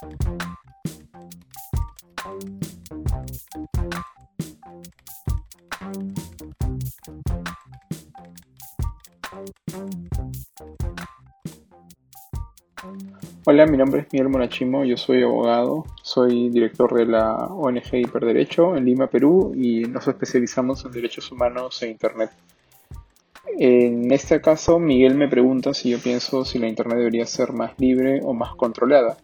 Hola, mi nombre es Miguel Monachimo, yo soy abogado, soy director de la ONG Hiperderecho en Lima, Perú y nos especializamos en derechos humanos e Internet. En este caso, Miguel me pregunta si yo pienso si la Internet debería ser más libre o más controlada.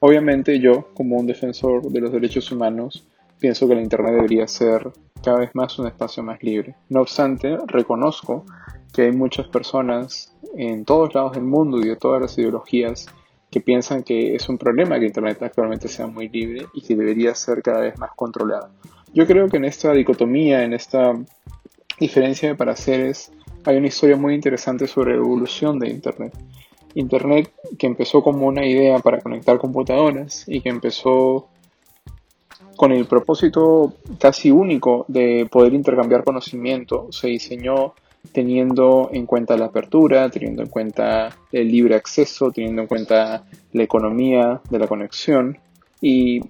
Obviamente yo, como un defensor de los derechos humanos, pienso que la Internet debería ser cada vez más un espacio más libre. No obstante, reconozco que hay muchas personas en todos lados del mundo y de todas las ideologías que piensan que es un problema que Internet actualmente sea muy libre y que debería ser cada vez más controlada. Yo creo que en esta dicotomía, en esta diferencia de pareceres, hay una historia muy interesante sobre la evolución de Internet. Internet que empezó como una idea para conectar computadoras y que empezó con el propósito casi único de poder intercambiar conocimiento, se diseñó teniendo en cuenta la apertura, teniendo en cuenta el libre acceso, teniendo en cuenta la economía de la conexión y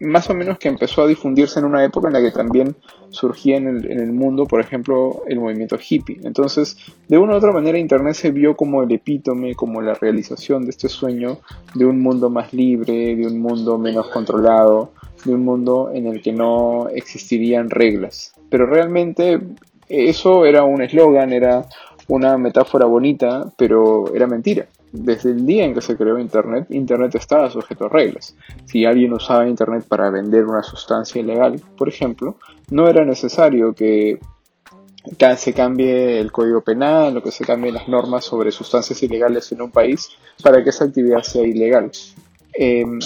más o menos que empezó a difundirse en una época en la que también surgía en el, mundo, por ejemplo, el movimiento hippie. Entonces, de una u otra manera, Internet se vio como el epítome, como la realización de este sueño de un mundo más libre, de un mundo menos controlado, de un mundo en el que no existirían reglas. Pero realmente eso era un eslogan, era una metáfora bonita, pero era mentira. Desde el día en que se creó Internet, Internet estaba sujeto a reglas. Si alguien usaba Internet para vender una sustancia ilegal, por ejemplo, no era necesario que se cambie el código penal o que se cambien las normas sobre sustancias ilegales en un país para que esa actividad sea ilegal. Em,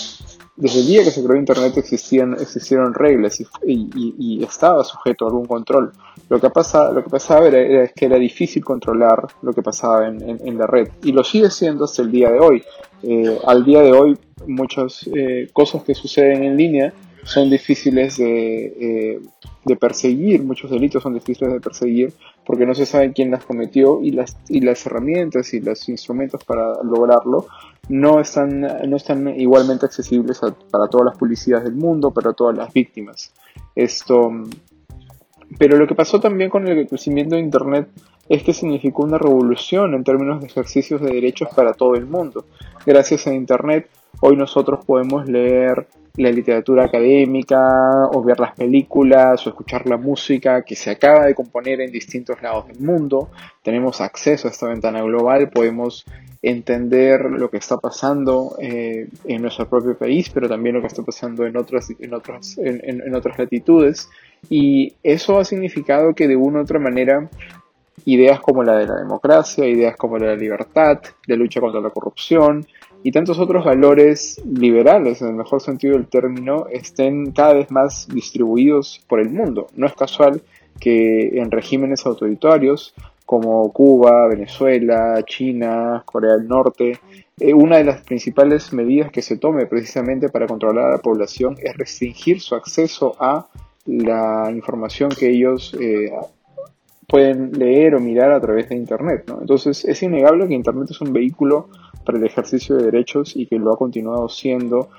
desde el día que se creó Internet existían, existieron reglas y, estaba sujeto a algún control. Lo que, lo que pasaba era, que era difícil controlar lo que pasaba en, la red y lo sigue siendo hasta el día de hoy. Eh, al día de hoy muchas eh, cosas que suceden en línea son difíciles de, eh, de, perseguir, muchos delitos son difíciles de perseguir porque no se sabe quién las cometió y las, y las herramientas y los instrumentos para lograrlo no están, no están igualmente accesibles para todas las policías del mundo, para todas las víctimas. Esto, pero lo que pasó también con el crecimiento de Internet es que significó una revolución en términos de ejercicios de derechos para todo el mundo. Gracias a Internet, hoy nosotros podemos leer la literatura académica o ver las películas o escuchar la música que se acaba de componer en distintos lados del mundo. Tenemos acceso a esta ventana global, podemos entender lo que está pasando eh, en nuestro propio país, pero también lo que está pasando en otras, en, otras, en, otras latitudes. Y eso ha significado que de una u otra manera ideas como la de la democracia, ideas como la de la libertad, de lucha contra la corrupción, y tantos otros valores liberales, en el mejor sentido del término, estén cada vez más distribuidos por el mundo. No es casual que en regímenes autoritarios como Cuba, Venezuela, China, Corea del Norte, eh, una de las principales medidas que se tome precisamente para controlar a la población es restringir su acceso a la información que ellos eh, pueden leer o mirar a través de Internet. Entonces es innegable que Internet es un vehículo para el ejercicio de derechos y que lo ha continuado siendo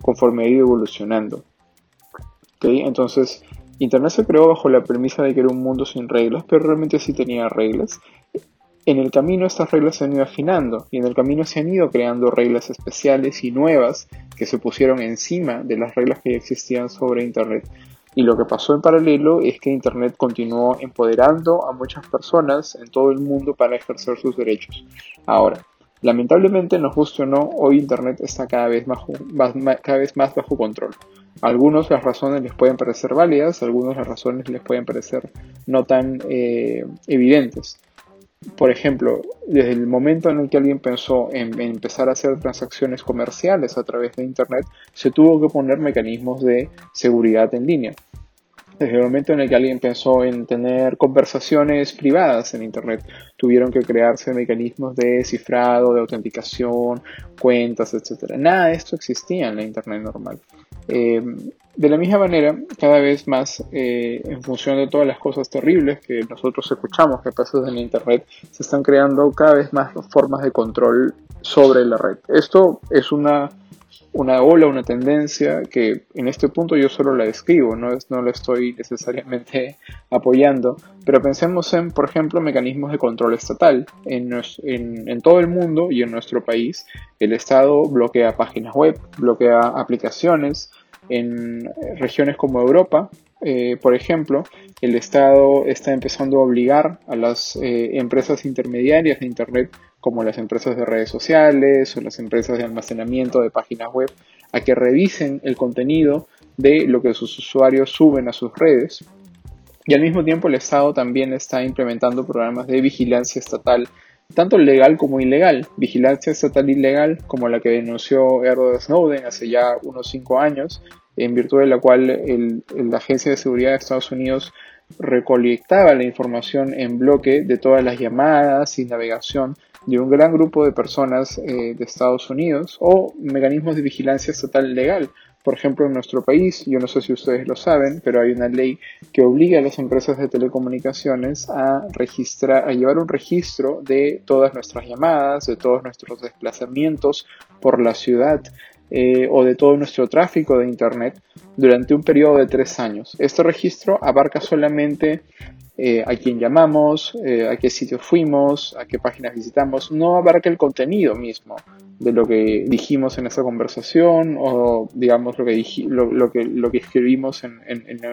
conforme ha ido evolucionando. Entonces, Internet se creó bajo la premisa de que era un mundo sin reglas, pero realmente sí tenía reglas. En el camino estas reglas se han ido afinando y en el camino se han ido creando reglas especiales y nuevas que se pusieron encima de las reglas que ya existían sobre Internet. Y lo que pasó en paralelo es que Internet continuó empoderando a muchas personas en todo el mundo para ejercer sus derechos. Ahora, Lamentablemente, nos guste o no, hoy Internet está cada vez, más, cada vez más bajo control. Algunos las razones les pueden parecer válidas, algunos las razones les pueden parecer no tan eh, evidentes. Por ejemplo, desde el momento en el que alguien pensó en, empezar a hacer transacciones comerciales a través de Internet, se tuvo que poner mecanismos de seguridad en línea desde el momento en el que alguien pensó en tener conversaciones privadas en Internet, tuvieron que crearse mecanismos de cifrado, de autenticación, cuentas, etc. Nada de esto existía en la Internet normal. Eh, de la misma manera, cada vez más, eh, en función de todas las cosas terribles que nosotros escuchamos que pasan en Internet, se están creando cada vez más formas de control sobre la red. Esto es una una ola, una tendencia que en este punto yo solo la describo, no, no la estoy necesariamente apoyando, pero pensemos en, por ejemplo, mecanismos de control estatal. En, en todo el mundo y en nuestro país, el Estado bloquea páginas web, bloquea aplicaciones, en regiones como Europa, eh, por ejemplo, el Estado está empezando a obligar a las eh, empresas intermediarias de Internet, como las empresas de redes sociales o las empresas de almacenamiento de páginas web, a que revisen el contenido de lo que sus usuarios suben a sus redes. Y al mismo tiempo el Estado también está implementando programas de vigilancia estatal, tanto legal como ilegal. Vigilancia estatal ilegal, como la que denunció Edward Snowden hace ya unos cinco años, en virtud de la cual la Agencia de Seguridad de Estados Unidos recolectaba la información en bloque de todas las llamadas y navegación de un gran grupo de personas eh, de Estados Unidos o mecanismos de vigilancia estatal legal. Por ejemplo, en nuestro país, yo no sé si ustedes lo saben, pero hay una ley que obliga a las empresas de telecomunicaciones a registrar, a llevar un registro de todas nuestras llamadas, de todos nuestros desplazamientos por la ciudad, eh, o de todo nuestro tráfico de Internet durante un periodo de tres años. Este registro abarca solamente eh, a quién llamamos, eh, a qué sitio fuimos, a qué páginas visitamos, no abarca el contenido mismo de lo que dijimos en esa conversación o digamos lo que, lo, que, escribimos en,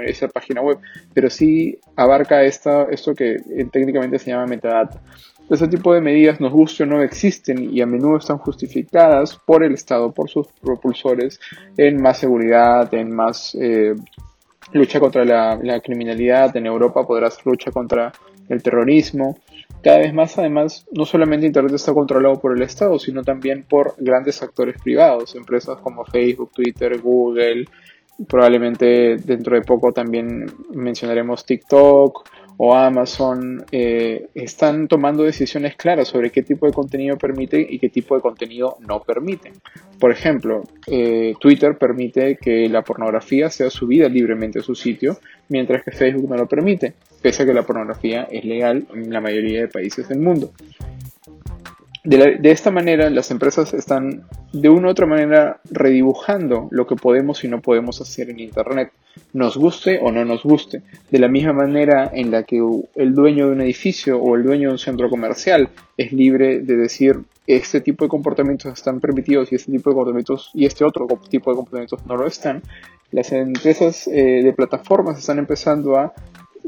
esa página web, pero sí abarca esto que técnicamente se llama metadata. Este tipo de medidas, nos guste o no, existen y a menudo están justificadas por el Estado, por sus propulsores, en más seguridad, en más eh, lucha contra la, criminalidad. En Europa podrás lucha contra el terrorismo. Cada vez más, además, no solamente Internet está controlado por el Estado, sino también por grandes actores privados, empresas como Facebook, Twitter, Google. Probablemente dentro de poco también mencionaremos TikTok o Amazon eh, están tomando decisiones claras sobre qué tipo de contenido permite y qué tipo de contenido no permiten. Por ejemplo, eh, Twitter permite que la pornografía sea subida libremente a su sitio, mientras que Facebook no lo permite, pese a que la pornografía es legal en la mayoría de países del mundo. De, esta manera, las empresas están de una u otra manera redibujando lo que podemos y no podemos hacer en Internet, nos guste o no nos guste. De la misma manera en la que el dueño de un edificio o el dueño de un centro comercial es libre de decir este tipo de comportamientos están permitidos y este tipo de comportamientos y este otro tipo de comportamientos no lo están, las empresas eh, de plataformas están empezando a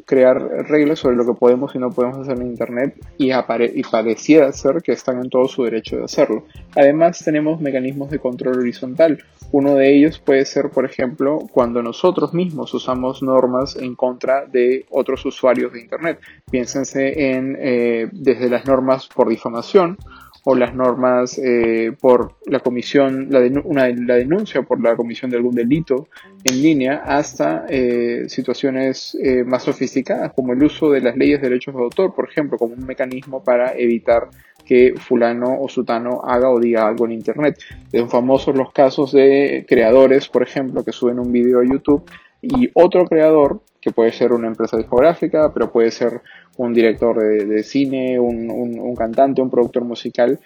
crear reglas sobre lo que podemos y no podemos hacer en Internet y, y pareciera ser que están en todo su derecho de hacerlo. Además tenemos mecanismos de control horizontal. Uno de ellos puede ser, por ejemplo, cuando nosotros mismos usamos normas en contra de otros usuarios de Internet. Piénsense en eh, desde las normas por difamación o las normas eh, por la comisión, la, una, la denuncia por la comisión de algún delito en línea, hasta eh, situaciones eh, más sofisticadas, como el uso de las leyes de derechos de autor, por ejemplo, como un mecanismo para evitar que fulano o sutano haga o diga algo en Internet. Son famosos los casos de creadores, por ejemplo, que suben un video a YouTube y otro creador, que puede ser una empresa discográfica, pero puede ser un director de, cine, un, cantante, un productor musical,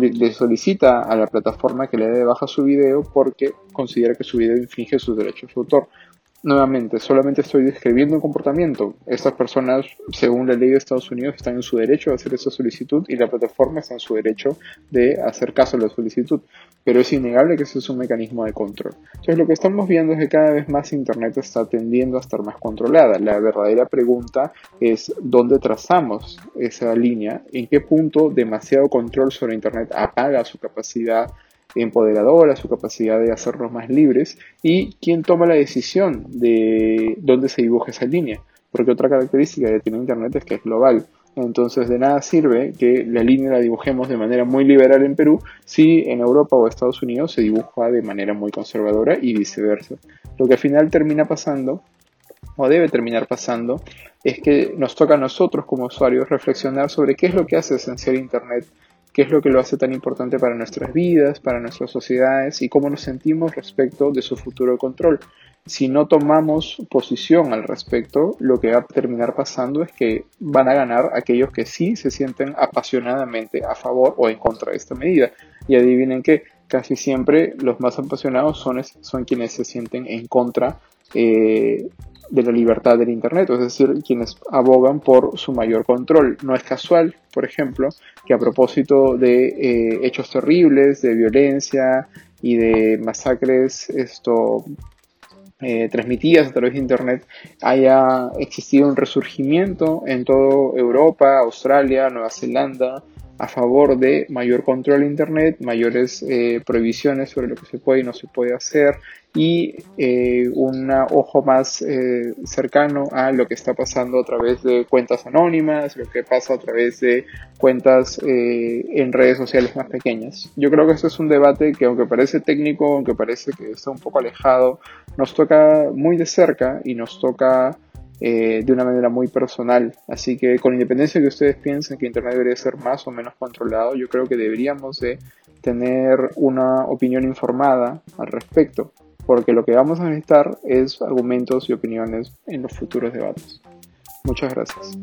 le solicita a la plataforma que le dé de baja su video porque considera que su video infringe sus derechos de autor. Nuevamente, solamente estoy describiendo un comportamiento. Estas personas, según la ley de Estados Unidos, están en su derecho de hacer esa solicitud y la plataforma está en su derecho de hacer caso a la solicitud. Pero es innegable que ese es un mecanismo de control. Entonces, lo que estamos viendo es que cada vez más Internet está tendiendo a estar más controlada. La verdadera pregunta es dónde trazamos esa línea, en qué punto demasiado control sobre Internet apaga su capacidad empoderadora, su capacidad de hacernos más libres y quién toma la decisión de dónde se dibuja esa línea. Porque otra característica de tener Internet es que es global. Entonces de nada sirve que la línea la dibujemos de manera muy liberal en Perú si en Europa o Estados Unidos se dibuja de manera muy conservadora y viceversa. Lo que al final termina pasando, o debe terminar pasando, es que nos toca a nosotros como usuarios reflexionar sobre qué es lo que hace esencial Internet qué es lo que lo hace tan importante para nuestras vidas, para nuestras sociedades y cómo nos sentimos respecto de su futuro control. Si no tomamos posición al respecto, lo que va a terminar pasando es que van a ganar aquellos que sí se sienten apasionadamente a favor o en contra de esta medida. Y adivinen qué, casi siempre los más apasionados son, son quienes se sienten en contra eh, de la libertad del Internet, es decir, quienes abogan por su mayor control. No es casual, por ejemplo, que a propósito de eh, hechos terribles, de violencia y de masacres esto, eh, transmitidas a través de Internet, haya existido un resurgimiento en toda Europa, Australia, Nueva Zelanda, a favor de mayor control de Internet, mayores eh, prohibiciones sobre lo que se puede y no se puede hacer y eh, un ojo más eh, cercano a lo que está pasando a través de cuentas anónimas, lo que pasa a través de cuentas en redes sociales más pequeñas. Yo creo que esto es un debate que aunque parece técnico, aunque parece que está un poco alejado, nos toca muy de cerca y nos toca eh, de una manera muy personal. Así que con independencia de que ustedes piensen que Internet debería ser más o menos controlado, yo creo que deberíamos de tener una opinión informada al respecto, porque lo que vamos a necesitar es argumentos y opiniones en los futuros debates. Muchas gracias.